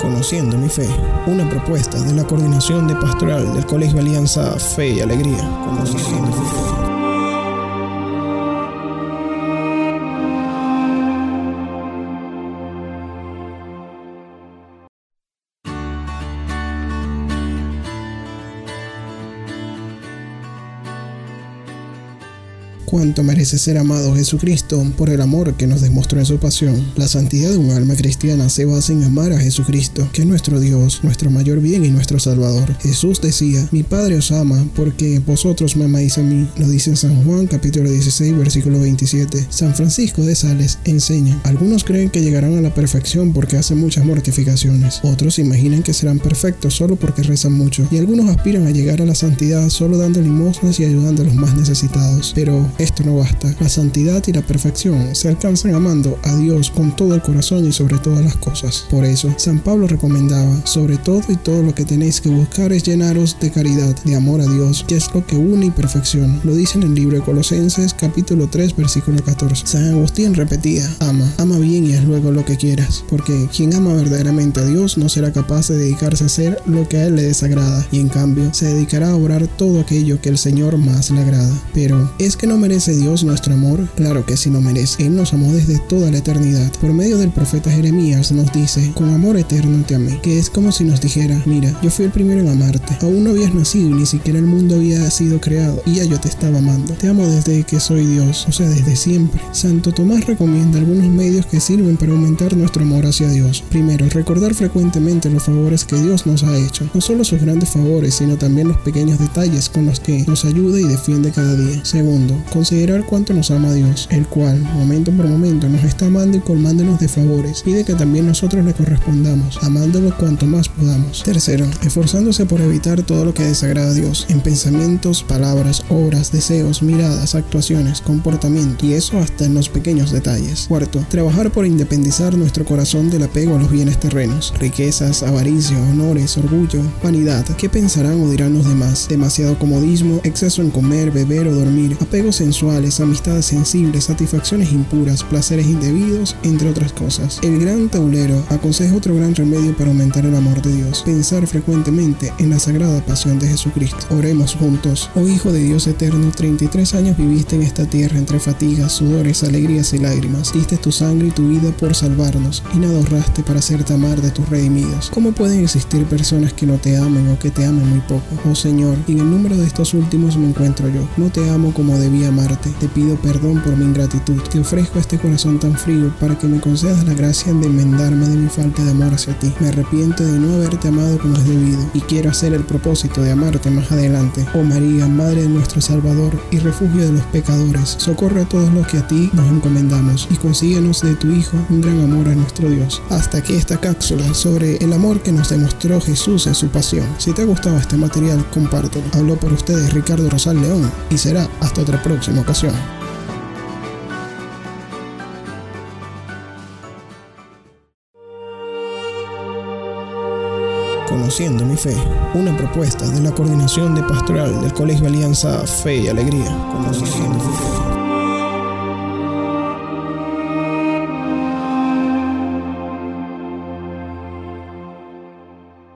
Conociendo mi fe, una propuesta de la Coordinación de Pastoral del Colegio Alianza Fe y Alegría. Conociendo mi fe. Cuánto merece ser amado Jesucristo por el amor que nos demostró en su pasión. La santidad de un alma cristiana se basa en amar a Jesucristo, que es nuestro Dios, nuestro mayor bien y nuestro Salvador. Jesús decía, mi Padre os ama porque vosotros me amáis a mí. Lo dice en San Juan capítulo 16 versículo 27. San Francisco de Sales enseña, algunos creen que llegarán a la perfección porque hacen muchas mortificaciones, otros imaginan que serán perfectos solo porque rezan mucho, y algunos aspiran a llegar a la santidad solo dando limosnas y ayudando a los más necesitados. Pero esto no basta. La santidad y la perfección se alcanzan amando a Dios con todo el corazón y sobre todas las cosas. Por eso, San Pablo recomendaba, sobre todo y todo lo que tenéis que buscar es llenaros de caridad, de amor a Dios, que es lo que une y perfecciona. Lo dice en el libro de Colosenses capítulo 3 versículo 14. San Agustín repetía, ama, ama bien y haz luego lo que quieras, porque quien ama verdaderamente a Dios no será capaz de dedicarse a hacer lo que a él le desagrada, y en cambio se dedicará a obrar todo aquello que el Señor más le agrada. Pero, ¿es que no merece ¿Merece Dios nuestro amor? Claro que sí lo merece. Él nos amó desde toda la eternidad. Por medio del profeta Jeremías nos dice, con amor eterno te amé, que es como si nos dijera, mira, yo fui el primero en amarte. Aún no habías nacido y ni siquiera el mundo había sido creado y ya yo te estaba amando. Te amo desde que soy Dios, o sea, desde siempre. Santo Tomás recomienda algunos medios que sirven para aumentar nuestro amor hacia Dios. Primero, recordar frecuentemente los favores que Dios nos ha hecho. No solo sus grandes favores, sino también los pequeños detalles con los que nos ayuda y defiende cada día. Segundo, considerar cuánto nos ama Dios, el cual, momento por momento, nos está amando y colmándonos de favores. Pide que también nosotros le correspondamos, amándolo cuanto más podamos. Tercero, esforzándose por evitar todo lo que desagrada a Dios, en pensamientos, palabras, obras, deseos, miradas, actuaciones, comportamiento, y eso hasta en los pequeños detalles. Cuarto, trabajar por independizar nuestro corazón del apego a los bienes terrenos, riquezas, avaricia, honores, orgullo, vanidad. ¿Qué pensarán o dirán los demás? Demasiado comodismo, exceso en comer, beber o dormir, apegos en amistades sensibles, satisfacciones impuras, placeres indebidos, entre otras cosas. El gran taulero aconseja otro gran remedio para aumentar el amor de Dios, pensar frecuentemente en la sagrada pasión de Jesucristo. Oremos juntos. Oh Hijo de Dios eterno, 33 años viviste en esta tierra entre fatigas, sudores, alegrías y lágrimas. Diste tu sangre y tu vida por salvarnos, y nada ahorraste para hacerte amar de tus redimidos. ¿Cómo pueden existir personas que no te amen o que te amen muy poco? Oh Señor, en el número de estos últimos me encuentro yo. No te amo como debía te pido perdón por mi ingratitud. Te ofrezco este corazón tan frío para que me concedas la gracia de enmendarme de mi falta de amor hacia ti. Me arrepiento de no haberte amado como es debido y quiero hacer el propósito de amarte más adelante. Oh María, Madre de nuestro Salvador y refugio de los pecadores, socorre a todos los que a ti nos encomendamos y consíguenos de tu Hijo un gran amor a nuestro Dios. Hasta aquí esta cápsula sobre el amor que nos demostró Jesús en su pasión. Si te ha gustado este material, compártelo. Habló por ustedes Ricardo Rosal León y será hasta otra ocasión. Conociendo mi fe, una propuesta de la Coordinación de Pastoral del Colegio Alianza Fe y Alegría. Conociendo mi fe.